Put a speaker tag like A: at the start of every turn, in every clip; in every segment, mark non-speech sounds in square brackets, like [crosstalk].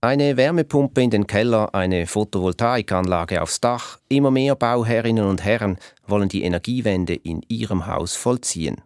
A: Eine Wärmepumpe in den Keller, eine Photovoltaikanlage aufs Dach. Immer mehr Bauherrinnen und Herren wollen die Energiewende in ihrem Haus vollziehen.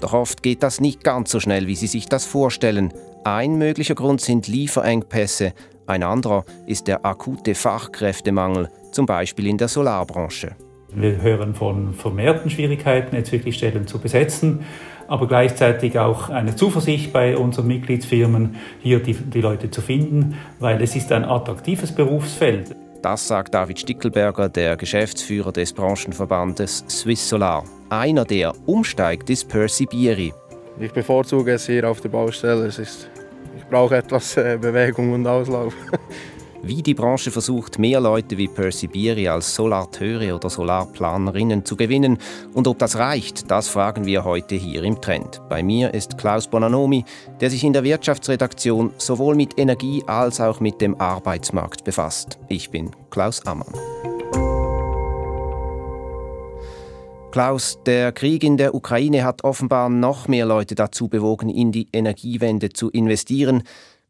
A: Doch oft geht das nicht ganz so schnell, wie Sie sich das vorstellen. Ein möglicher Grund sind Lieferengpässe, ein anderer ist der akute Fachkräftemangel, zum Beispiel in der Solarbranche.
B: Wir hören von vermehrten Schwierigkeiten, jetzt wirklich Stellen zu besetzen aber gleichzeitig auch eine Zuversicht bei unseren Mitgliedsfirmen, hier die, die Leute zu finden, weil es ist ein attraktives Berufsfeld.
A: Das sagt David Stickelberger, der Geschäftsführer des Branchenverbandes Swiss Solar. Einer, der umsteigt, ist Percy Bieri.
C: Ich bevorzuge es hier auf der Baustelle. Es ist, ich brauche etwas äh, Bewegung und Auslauf. [laughs]
A: Wie die Branche versucht, mehr Leute wie Percy Bieri als Solarteure oder Solarplanerinnen zu gewinnen und ob das reicht, das fragen wir heute hier im Trend. Bei mir ist Klaus Bonanomi, der sich in der Wirtschaftsredaktion sowohl mit Energie als auch mit dem Arbeitsmarkt befasst. Ich bin Klaus Ammann. Klaus, der Krieg in der Ukraine hat offenbar noch mehr Leute dazu bewogen, in die Energiewende zu investieren.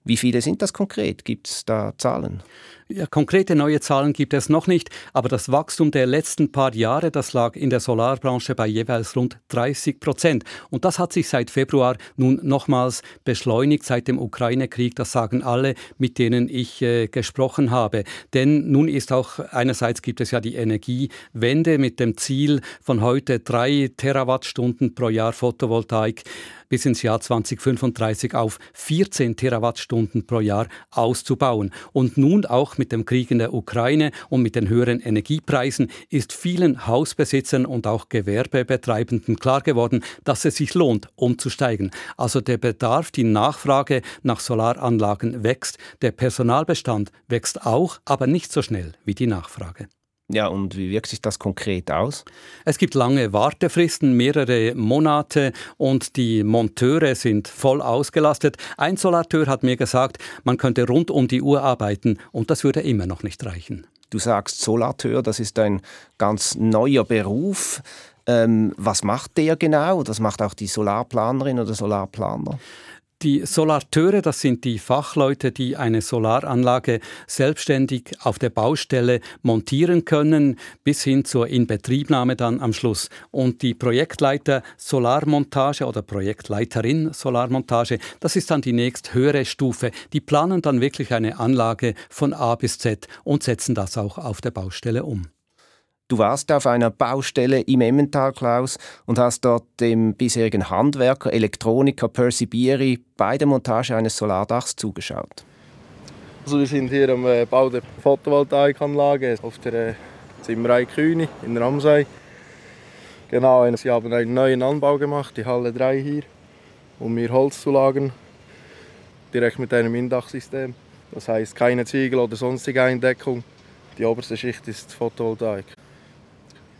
A: Wie viele sind das konkret? Gibt es da Zahlen?
D: Ja, konkrete neue Zahlen gibt es noch nicht, aber das Wachstum der letzten paar Jahre, das lag in der Solarbranche bei jeweils rund 30 Prozent. Und das hat sich seit Februar nun nochmals beschleunigt seit dem Ukraine-Krieg. Das sagen alle, mit denen ich äh, gesprochen habe. Denn nun ist auch einerseits gibt es ja die Energiewende mit dem Ziel von heute drei Terawattstunden pro Jahr Photovoltaik bis ins Jahr 2035 auf 14 Terawattstunden pro Jahr auszubauen. Und nun auch mit dem Krieg in der Ukraine und mit den höheren Energiepreisen ist vielen Hausbesitzern und auch Gewerbebetreibenden klar geworden, dass es sich lohnt, umzusteigen. Also der Bedarf, die Nachfrage nach Solaranlagen wächst, der Personalbestand wächst auch, aber nicht so schnell wie die Nachfrage.
A: Ja, und wie wirkt sich das konkret aus?
D: Es gibt lange Wartefristen, mehrere Monate und die Monteure sind voll ausgelastet. Ein Solateur hat mir gesagt, man könnte rund um die Uhr arbeiten und das würde immer noch nicht reichen.
A: Du sagst Solateur, das ist ein ganz neuer Beruf. Ähm, was macht der genau? Das macht auch die Solarplanerin oder Solarplaner?
D: Die Solarteure, das sind die Fachleute, die eine Solaranlage selbstständig auf der Baustelle montieren können, bis hin zur Inbetriebnahme dann am Schluss. Und die Projektleiter Solarmontage oder Projektleiterin Solarmontage, das ist dann die nächst höhere Stufe. Die planen dann wirklich eine Anlage von A bis Z und setzen das auch auf der Baustelle um.
A: Du warst auf einer Baustelle im Emmental, Klaus, und hast dort dem bisherigen Handwerker, Elektroniker Percy Bieri bei der Montage eines Solardachs zugeschaut.
C: Also wir sind hier am äh, Bau der Photovoltaikanlage auf der äh, Zimmerei Kühni in Ramsey. Genau, sie haben einen neuen Anbau gemacht, die Halle 3 hier, um hier Holz zu lagern, direkt mit einem Indachsystem. Das heißt keine Ziegel oder sonstige Eindeckung. Die oberste Schicht ist Photovoltaik.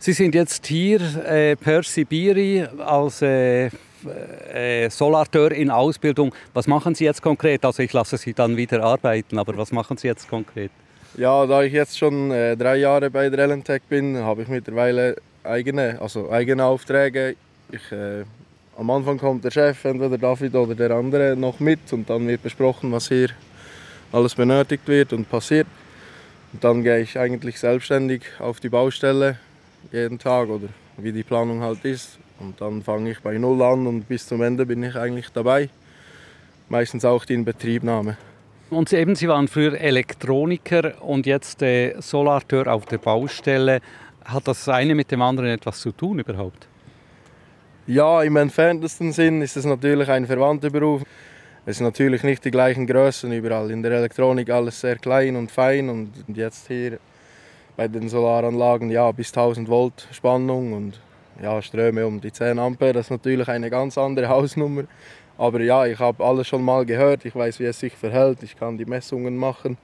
D: Sie sind jetzt hier äh, per Sibiri als äh, äh, Solateur in Ausbildung. Was machen Sie jetzt konkret? Also ich lasse Sie dann wieder arbeiten, aber was machen Sie jetzt konkret?
C: Ja, da ich jetzt schon äh, drei Jahre bei der Elentech bin, habe ich mittlerweile eigene, also eigene Aufträge. Ich, äh, am Anfang kommt der Chef, entweder David oder der andere, noch mit und dann wird besprochen, was hier alles benötigt wird und passiert. Und dann gehe ich eigentlich selbstständig auf die Baustelle jeden Tag oder wie die Planung halt ist. Und dann fange ich bei Null an und bis zum Ende bin ich eigentlich dabei. Meistens auch die Inbetriebnahme.
D: Und Sie, eben, Sie waren früher Elektroniker und jetzt äh, Solarteur auf der Baustelle. Hat das eine mit dem anderen etwas zu tun überhaupt?
C: Ja, im entferntesten Sinn ist es natürlich ein verwandter Beruf. Es ist natürlich nicht die gleichen Größen überall. In der Elektronik alles sehr klein und fein und jetzt hier bei den Solaranlagen ja, bis 1000 Volt Spannung und ja, Ströme um die 10 Ampere. Das ist natürlich eine ganz andere [laughs] Hausnummer. Aber ja, ich habe alles schon mal gehört. Ich weiß, wie es sich verhält. Ich kann die Messungen machen.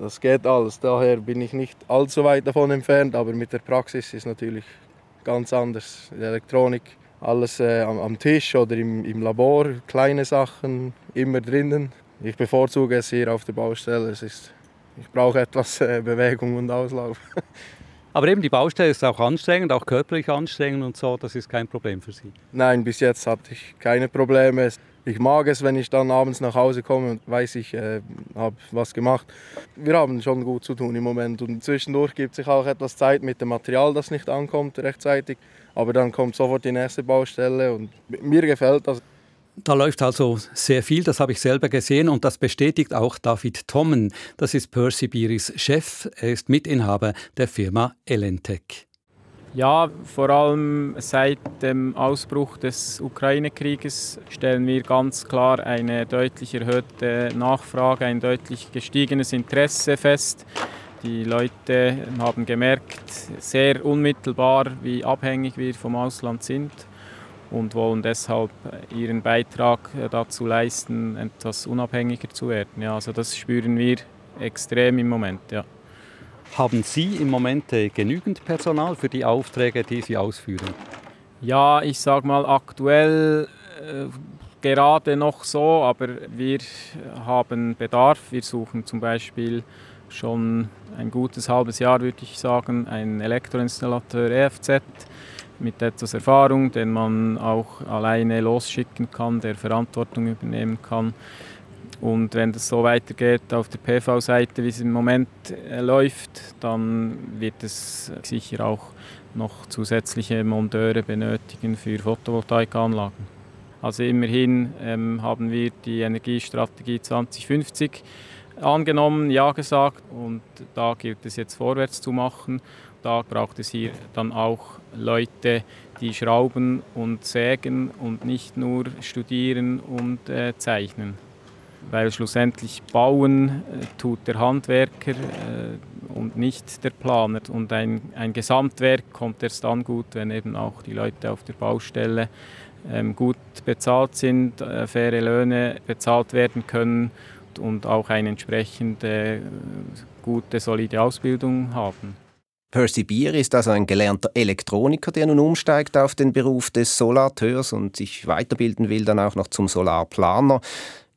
C: Das geht alles. Daher bin ich nicht allzu weit davon entfernt. Aber mit der Praxis ist natürlich ganz anders. Die Elektronik, alles äh, am, am, Tisch oder im, im Labor, kleine Sachen immer drinnen. Ich bevorzuge es hier auf der Baustelle. Es ist ich brauche etwas äh, Bewegung und Auslauf. [laughs]
D: Aber eben die Baustelle ist auch anstrengend, auch körperlich anstrengend und so, das ist kein Problem für Sie?
C: Nein, bis jetzt hatte ich keine Probleme. ich mag es, wenn ich dann abends nach Hause komme und weiß, ich äh, habe was gemacht. Wir haben schon gut zu tun im Moment und zwischendurch gibt sich auch etwas Zeit mit dem Material, das nicht ankommt rechtzeitig. Aber dann kommt sofort die nächste Baustelle und mir gefällt das.
D: Da läuft also sehr viel, das habe ich selber gesehen und das bestätigt auch David Tommen. Das ist Percy Biris Chef, er ist Mitinhaber der Firma Elentech.
E: Ja, vor allem seit dem Ausbruch des Ukraine-Krieges stellen wir ganz klar eine deutlich erhöhte Nachfrage, ein deutlich gestiegenes Interesse fest. Die Leute haben gemerkt, sehr unmittelbar, wie abhängig wir vom Ausland sind und wollen deshalb ihren Beitrag dazu leisten, etwas unabhängiger zu werden. Ja, also das spüren wir extrem im Moment. Ja.
D: Haben Sie im Moment äh, genügend Personal für die Aufträge, die Sie ausführen?
E: Ja, ich sage mal aktuell äh, gerade noch so, aber wir haben Bedarf. Wir suchen zum Beispiel schon ein gutes halbes Jahr, würde ich sagen, einen Elektroinstallateur EFZ mit etwas Erfahrung, den man auch alleine losschicken kann, der Verantwortung übernehmen kann. Und wenn das so weitergeht auf der PV-Seite, wie es im Moment äh, läuft, dann wird es sicher auch noch zusätzliche Monteure benötigen für Photovoltaikanlagen. Also immerhin ähm, haben wir die Energiestrategie 2050 angenommen, ja gesagt und da gilt es jetzt vorwärts zu machen. Da braucht es hier dann auch Leute, die schrauben und sägen und nicht nur studieren und äh, zeichnen weil schlussendlich bauen äh, tut der Handwerker äh, und nicht der Planer. Und ein, ein Gesamtwerk kommt erst dann gut, wenn eben auch die Leute auf der Baustelle ähm, gut bezahlt sind, äh, faire Löhne bezahlt werden können und auch eine entsprechende gute, solide Ausbildung haben.
A: Percy Beer ist also ein gelernter Elektroniker, der nun umsteigt auf den Beruf des Solarteurs und sich weiterbilden will, dann auch noch zum Solarplaner.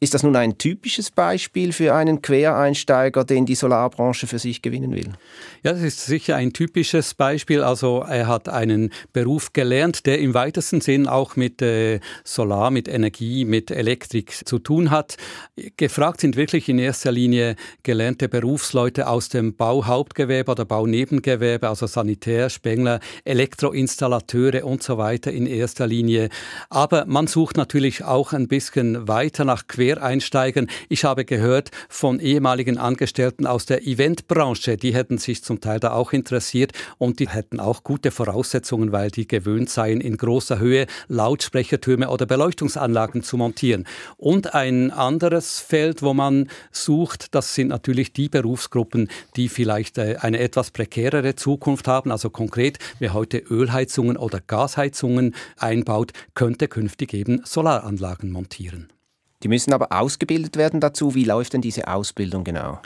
A: Ist das nun ein typisches Beispiel für einen Quereinsteiger, den die Solarbranche für sich gewinnen will?
D: Ja, das ist sicher ein typisches Beispiel. Also er hat einen Beruf gelernt, der im weitesten Sinn auch mit äh, Solar, mit Energie, mit Elektrik zu tun hat. Gefragt sind wirklich in erster Linie gelernte Berufsleute aus dem Bauhauptgewerbe oder Baunebengewerbe, also Sanitär, Spengler, Elektroinstallateure und so weiter in erster Linie. Aber man sucht natürlich auch ein bisschen weiter nach Quer Quereinsteigern. Ich habe gehört von ehemaligen Angestellten aus der Eventbranche, die hätten sich zum Teil da auch interessiert und die hätten auch gute Voraussetzungen, weil die gewöhnt seien, in großer Höhe Lautsprechertürme oder Beleuchtungsanlagen zu montieren. Und ein anderes Feld, wo man sucht, das sind natürlich die Berufsgruppen, die vielleicht äh, eine etwas prekärere Zukunft haben. Also konkret, wer heute Ölheizungen oder Gasheizungen einbaut, könnte künftig eben Solaranlagen montieren.
A: Die müssen aber ausgebildet werden dazu. Wie läuft denn diese Ausbildung genau?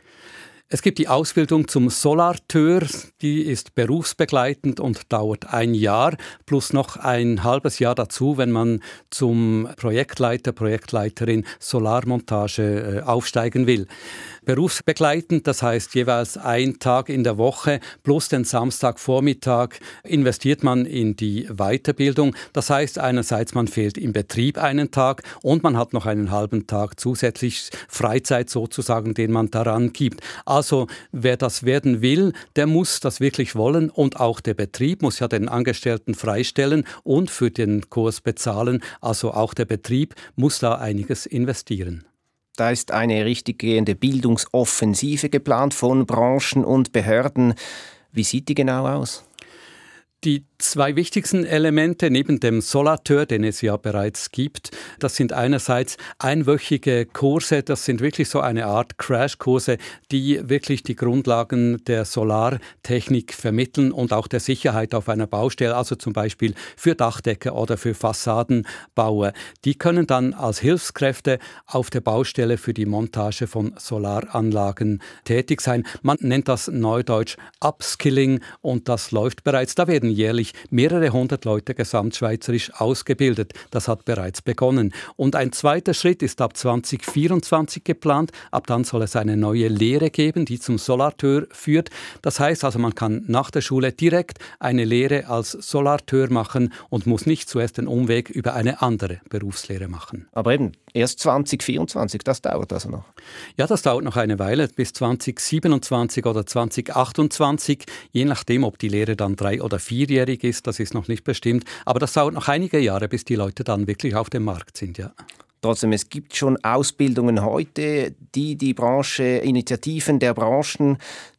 D: Es gibt die Ausbildung zum Solarteur, die ist berufsbegleitend und dauert ein Jahr plus noch ein halbes Jahr dazu, wenn man zum Projektleiter, Projektleiterin Solarmontage äh, aufsteigen will berufsbegleitend, das heißt jeweils ein Tag in der Woche plus den Samstagvormittag investiert man in die Weiterbildung. Das heißt einerseits, man fehlt im Betrieb einen Tag und man hat noch einen halben Tag zusätzlich Freizeit sozusagen, den man daran gibt. Also wer das werden will, der muss das wirklich wollen und auch der Betrieb muss ja den Angestellten freistellen und für den Kurs bezahlen. Also auch der Betrieb muss da einiges investieren.
A: Da ist eine richtiggehende Bildungsoffensive geplant von Branchen und Behörden. Wie sieht die genau aus?
D: Die zwei wichtigsten Elemente neben dem Solateur, den es ja bereits gibt, das sind einerseits einwöchige Kurse, das sind wirklich so eine Art Crashkurse, die wirklich die Grundlagen der Solartechnik vermitteln und auch der Sicherheit auf einer Baustelle, also zum Beispiel für Dachdecker oder für Fassadenbauer. Die können dann als Hilfskräfte auf der Baustelle für die Montage von Solaranlagen tätig sein. Man nennt das neudeutsch Upskilling und das läuft bereits. Da werden jährlich mehrere hundert Leute gesamtschweizerisch ausgebildet. Das hat bereits begonnen. Und ein zweiter Schritt ist ab 2024 geplant. Ab dann soll es eine neue Lehre geben, die zum Solarteur führt. Das heißt also, man kann nach der Schule direkt eine Lehre als Solarteur machen und muss nicht zuerst den Umweg über eine andere Berufslehre machen.
A: Aber eben, erst 2024. Das dauert also noch.
D: Ja, das dauert noch eine Weile, bis 2027 oder 2028, je nachdem, ob die Lehre dann drei- oder vierjährig ist, das ist noch nicht bestimmt. Aber das dauert noch einige Jahre, bis die Leute dann wirklich auf dem Markt sind, ja.
A: Trotzdem, es gibt schon Ausbildungen heute, die die Branche, Initiativen der Branchen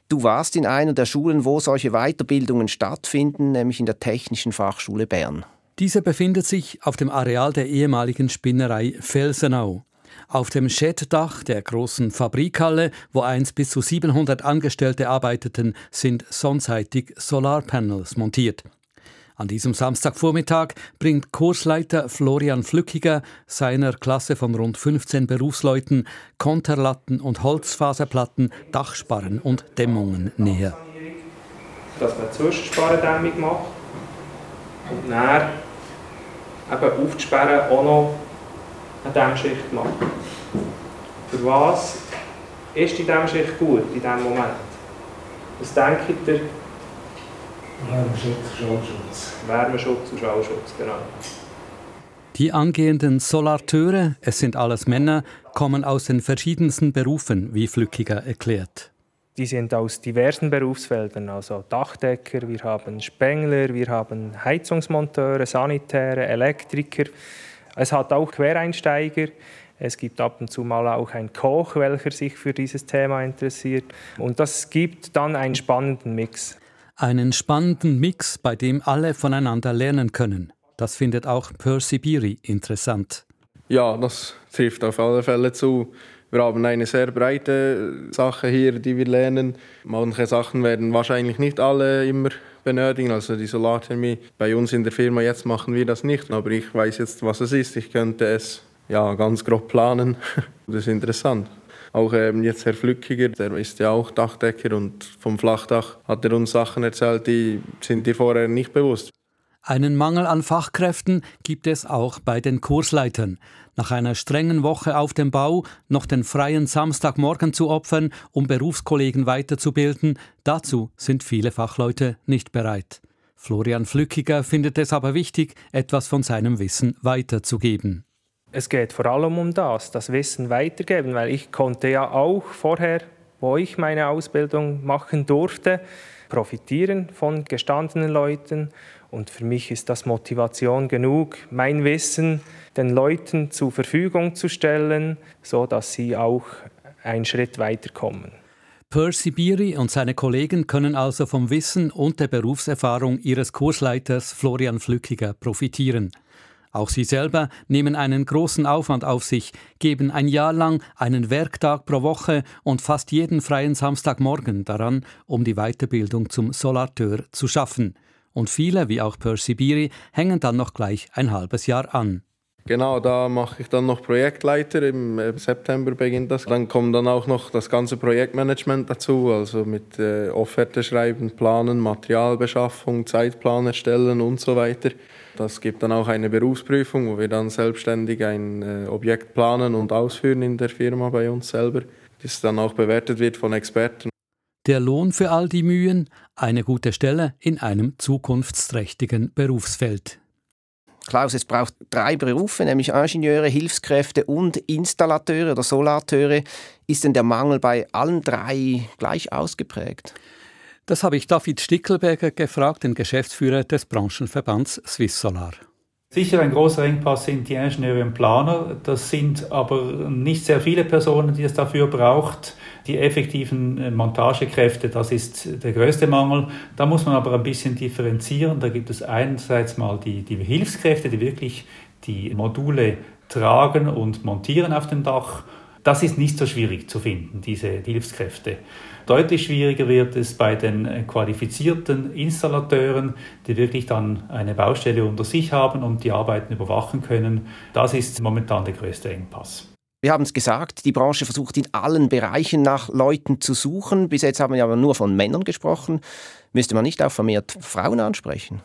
A: Du warst in einer der Schulen, wo solche Weiterbildungen stattfinden, nämlich in der Technischen Fachschule Bern.
D: Diese befindet sich auf dem Areal der ehemaligen Spinnerei Felsenau. Auf dem Scheddach der großen Fabrikhalle, wo einst bis zu 700 Angestellte arbeiteten, sind sonseitig Solarpanels montiert. An diesem Samstagvormittag bringt Kursleiter Florian Flückiger seiner Klasse von rund 15 Berufsleuten Konterlatten und Holzfaserplatten, Dachsparren und Dämmungen näher.
F: Dass man Zwischensparrendämmung macht und dann eben aufzusperren auch noch eine Dämmschicht macht. Für was ist die Dämmschicht gut in diesem Moment? Was denkt ihr,
G: Wärmeschutz, Schallschutz.
F: Wärmeschutz und Schallschutz, genau.
D: Die angehenden Solarteure, es sind alles Männer, kommen aus den verschiedensten Berufen, wie Flückiger erklärt.
F: Die sind aus diversen Berufsfeldern, also Dachdecker, wir haben Spengler, wir haben Heizungsmonteure, Sanitäre, Elektriker. Es hat auch Quereinsteiger. Es gibt ab und zu mal auch einen Koch, welcher sich für dieses Thema interessiert. Und das gibt dann einen spannenden Mix.
D: Einen spannenden Mix, bei dem alle voneinander lernen können. Das findet auch Percy Beery interessant.
C: Ja, das trifft auf alle Fälle zu. Wir haben eine sehr breite Sache hier, die wir lernen. Manche Sachen werden wahrscheinlich nicht alle immer benötigen, also die Solarthermie. Bei uns in der Firma jetzt machen wir das nicht, aber ich weiß jetzt, was es ist. Ich könnte es ja ganz grob planen. [laughs] Das ist interessant. Auch ähm, jetzt Herr Flückiger, der ist ja auch Dachdecker und vom Flachdach hat er uns Sachen erzählt, die sind dir vorher nicht bewusst.
D: Einen Mangel an Fachkräften gibt es auch bei den Kursleitern. Nach einer strengen Woche auf dem Bau noch den freien Samstagmorgen zu opfern, um Berufskollegen weiterzubilden, dazu sind viele Fachleute nicht bereit. Florian Flückiger findet es aber wichtig, etwas von seinem Wissen weiterzugeben
F: es geht vor allem um das, das Wissen weitergeben, weil ich konnte ja auch vorher, wo ich meine Ausbildung machen durfte, profitieren von gestandenen Leuten und für mich ist das Motivation genug, mein Wissen den Leuten zur Verfügung zu stellen, so dass sie auch einen Schritt weiterkommen.
D: Percy Beery und seine Kollegen können also vom Wissen und der Berufserfahrung ihres Kursleiters Florian Flückiger profitieren. Auch sie selber nehmen einen großen Aufwand auf sich, geben ein Jahr lang einen Werktag pro Woche und fast jeden freien Samstagmorgen daran, um die Weiterbildung zum Solateur zu schaffen. Und viele, wie auch Percy Beery, hängen dann noch gleich ein halbes Jahr an.
C: Genau, da mache ich dann noch Projektleiter. Im äh, September beginnt das. Dann kommt dann auch noch das ganze Projektmanagement dazu, also mit äh, Offerte schreiben, planen, Materialbeschaffung, Zeitplan erstellen und so weiter. Das gibt dann auch eine Berufsprüfung, wo wir dann selbstständig ein äh, Objekt planen und ausführen in der Firma bei uns selber, das dann auch bewertet wird von Experten.
D: Der Lohn für all die Mühen, eine gute Stelle in einem zukunftsträchtigen Berufsfeld.
A: Klaus, es braucht drei Berufe, nämlich Ingenieure, Hilfskräfte und Installateure oder Solateure. Ist denn der Mangel bei allen drei gleich ausgeprägt?
D: Das habe ich David Stickelberger gefragt, den Geschäftsführer des Branchenverbands Swiss Solar.
B: Sicher ein großer Engpass sind die Ingenieure und Planer. Das sind aber nicht sehr viele Personen, die es dafür braucht. Die effektiven äh, Montagekräfte, das ist der größte Mangel. Da muss man aber ein bisschen differenzieren. Da gibt es einerseits mal die, die Hilfskräfte, die wirklich die Module tragen und montieren auf dem Dach. Das ist nicht so schwierig zu finden, diese Hilfskräfte. Deutlich schwieriger wird es bei den äh, qualifizierten Installateuren, die wirklich dann eine Baustelle unter sich haben und die Arbeiten überwachen können. Das ist momentan der größte Engpass.
A: Wir haben es gesagt, die Branche versucht in allen Bereichen nach Leuten zu suchen. Bis jetzt haben wir aber nur von Männern gesprochen. Müsste man nicht auch vermehrt Frauen ansprechen?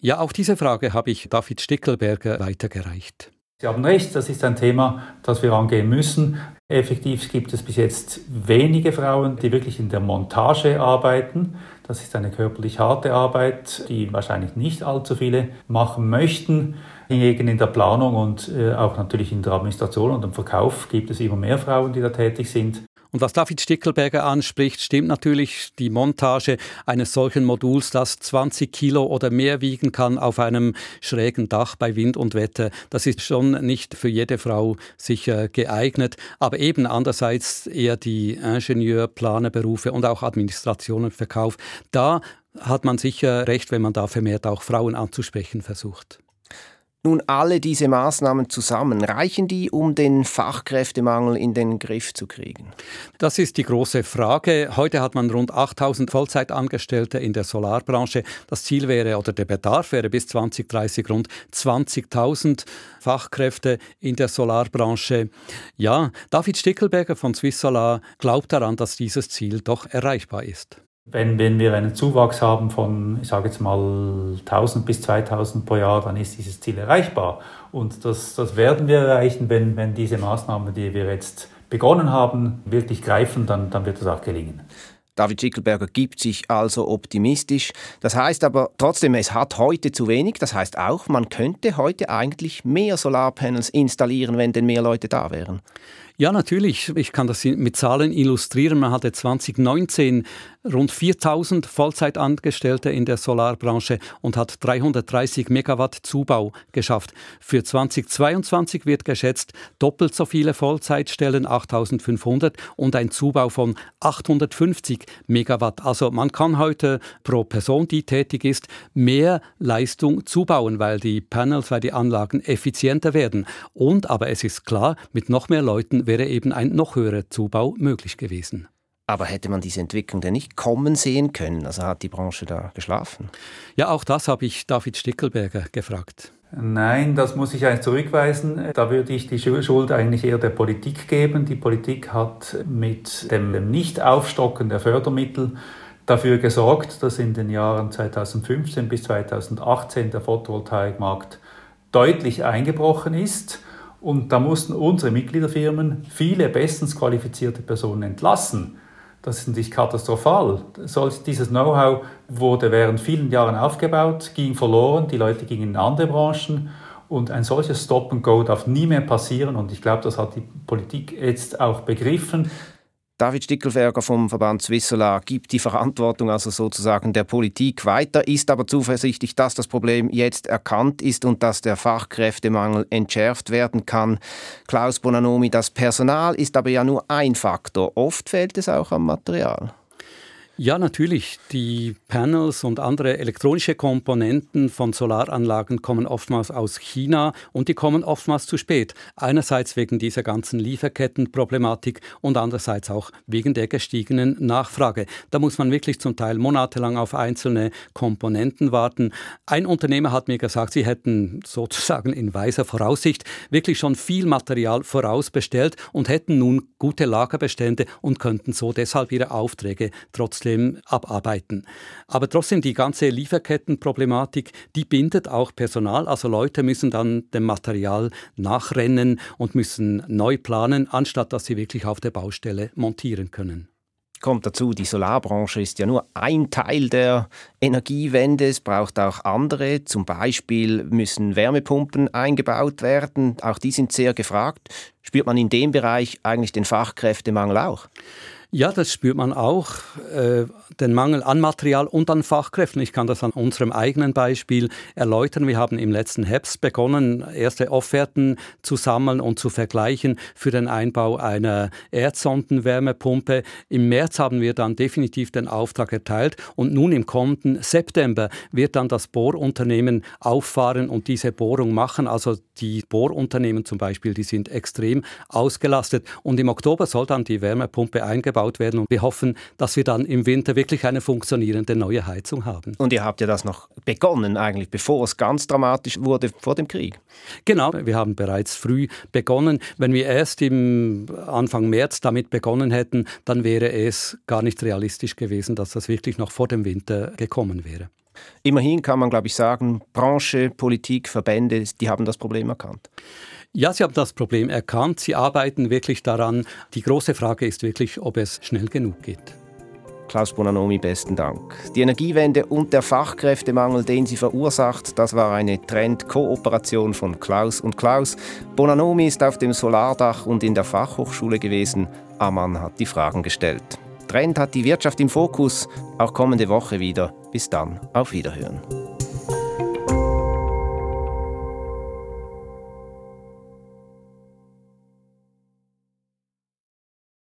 D: Ja, auch diese Frage habe ich David Stickelberger weitergereicht.
B: Sie haben recht, das ist ein Thema, das wir angehen müssen. Effektiv gibt es bis jetzt wenige Frauen, die wirklich in der Montage arbeiten. Das ist eine körperlich harte Arbeit, die wahrscheinlich nicht allzu viele machen möchten. Hingegen in der Planung und äh, auch natürlich in der Administration und im Verkauf gibt es immer mehr Frauen, die da tätig sind.
D: Und was David Stickelberger anspricht, stimmt natürlich die Montage eines solchen Moduls, das 20 Kilo oder mehr wiegen kann auf einem schrägen Dach bei Wind und Wetter. Das ist schon nicht für jede Frau sicher geeignet, aber eben andererseits eher die Ingenieur-, Planerberufe und auch Administration und Verkauf. Da hat man sicher recht, wenn man da vermehrt auch Frauen anzusprechen versucht.
A: Nun, alle diese Maßnahmen zusammen, reichen die, um den Fachkräftemangel in den Griff zu kriegen?
D: Das ist die große Frage. Heute hat man rund 8000 Vollzeitangestellte in der Solarbranche. Das Ziel wäre oder der Bedarf wäre bis 2030 rund 20.000 Fachkräfte in der Solarbranche. Ja, David Stickelberger von Swiss Solar glaubt daran, dass dieses Ziel doch erreichbar ist.
B: Wenn, wenn wir einen Zuwachs haben von, ich sage jetzt mal, 1000 bis 2000 pro Jahr, dann ist dieses Ziel erreichbar. Und das, das werden wir erreichen, wenn, wenn diese Maßnahmen, die wir jetzt begonnen haben, wirklich greifen, dann, dann wird das auch gelingen.
A: David Schickelberger gibt sich also optimistisch. Das heißt aber trotzdem, es hat heute zu wenig. Das heißt auch, man könnte heute eigentlich mehr Solarpanels installieren, wenn denn mehr Leute da wären.
D: Ja, natürlich. Ich kann das mit Zahlen illustrieren. Man hatte 2019 rund 4000 Vollzeitangestellte in der Solarbranche und hat 330 Megawatt Zubau geschafft. Für 2022 wird geschätzt doppelt so viele Vollzeitstellen, 8500 und ein Zubau von 850 Megawatt. Also man kann heute pro Person, die tätig ist, mehr Leistung zubauen, weil die Panels, weil die Anlagen effizienter werden. Und, aber es ist klar, mit noch mehr Leuten wäre eben ein noch höherer Zubau möglich gewesen.
A: Aber hätte man diese Entwicklung denn nicht kommen sehen können? Also hat die Branche da geschlafen?
D: Ja, auch das habe ich David Stickelberger gefragt.
B: Nein, das muss ich eigentlich zurückweisen. Da würde ich die Schuld eigentlich eher der Politik geben. Die Politik hat mit dem Nicht-Aufstocken der Fördermittel dafür gesorgt, dass in den Jahren 2015 bis 2018 der Photovoltaikmarkt deutlich eingebrochen ist. Und da mussten unsere Mitgliederfirmen viele bestens qualifizierte Personen entlassen das ist natürlich katastrophal. Dieses Know-how wurde während vielen Jahren aufgebaut, ging verloren, die Leute gingen in andere Branchen und ein solches Stop and Go darf nie mehr passieren und ich glaube, das hat die Politik jetzt auch begriffen.
A: David Stickelberger vom Verband Swissolar gibt die Verantwortung also sozusagen der Politik weiter, ist aber zuversichtlich, dass das Problem jetzt erkannt ist und dass der Fachkräftemangel entschärft werden kann. Klaus Bonanomi, das Personal ist aber ja nur ein Faktor. Oft fehlt es auch am Material.
D: Ja, natürlich. Die Panels und andere elektronische Komponenten von Solaranlagen kommen oftmals aus China und die kommen oftmals zu spät. Einerseits wegen dieser ganzen Lieferkettenproblematik und andererseits auch wegen der gestiegenen Nachfrage. Da muss man wirklich zum Teil monatelang auf einzelne Komponenten warten. Ein Unternehmer hat mir gesagt, sie hätten sozusagen in weiser Voraussicht wirklich schon viel Material vorausbestellt und hätten nun gute Lagerbestände und könnten so deshalb ihre Aufträge trotzdem abarbeiten. Aber trotzdem die ganze Lieferkettenproblematik, die bindet auch Personal. Also Leute müssen dann dem Material nachrennen und müssen neu planen, anstatt dass sie wirklich auf der Baustelle montieren können
A: kommt dazu, die Solarbranche ist ja nur ein Teil der Energiewende. Es braucht auch andere. Zum Beispiel müssen Wärmepumpen eingebaut werden. Auch die sind sehr gefragt. Spürt man in dem Bereich eigentlich den Fachkräftemangel auch?
D: Ja, das spürt man auch, äh, den Mangel an Material und an Fachkräften. Ich kann das an unserem eigenen Beispiel erläutern. Wir haben im letzten Herbst begonnen, erste Offerten zu sammeln und zu vergleichen für den Einbau einer Erdsondenwärmepumpe. Im März haben wir dann definitiv den Auftrag erteilt und nun im kommenden September wird dann das Bohrunternehmen auffahren und diese Bohrung machen. Also die Bohrunternehmen zum Beispiel, die sind extrem ausgelastet und im Oktober soll dann die Wärmepumpe eingebaut gebaut werden. Und wir hoffen, dass wir dann im Winter wirklich eine funktionierende neue Heizung haben.
A: Und ihr habt ja das noch begonnen, eigentlich, bevor es ganz dramatisch wurde vor dem Krieg.
D: Genau, wir haben bereits früh begonnen. Wenn wir erst im Anfang März damit begonnen hätten, dann wäre es gar nicht realistisch gewesen, dass das wirklich noch vor dem Winter gekommen wäre.
A: Immerhin kann man, glaube ich, sagen, Branche, Politik, Verbände, die haben das Problem erkannt.
D: Ja, Sie haben das Problem erkannt. Sie arbeiten wirklich daran. Die große Frage ist wirklich, ob es schnell genug geht.
A: Klaus Bonanomi, besten Dank. Die Energiewende und der Fachkräftemangel, den sie verursacht, das war eine Trend-Kooperation von Klaus und Klaus. Bonanomi ist auf dem Solardach und in der Fachhochschule gewesen. Amann hat die Fragen gestellt. Trend hat die Wirtschaft im Fokus, auch kommende Woche wieder. Bis dann, auf Wiederhören.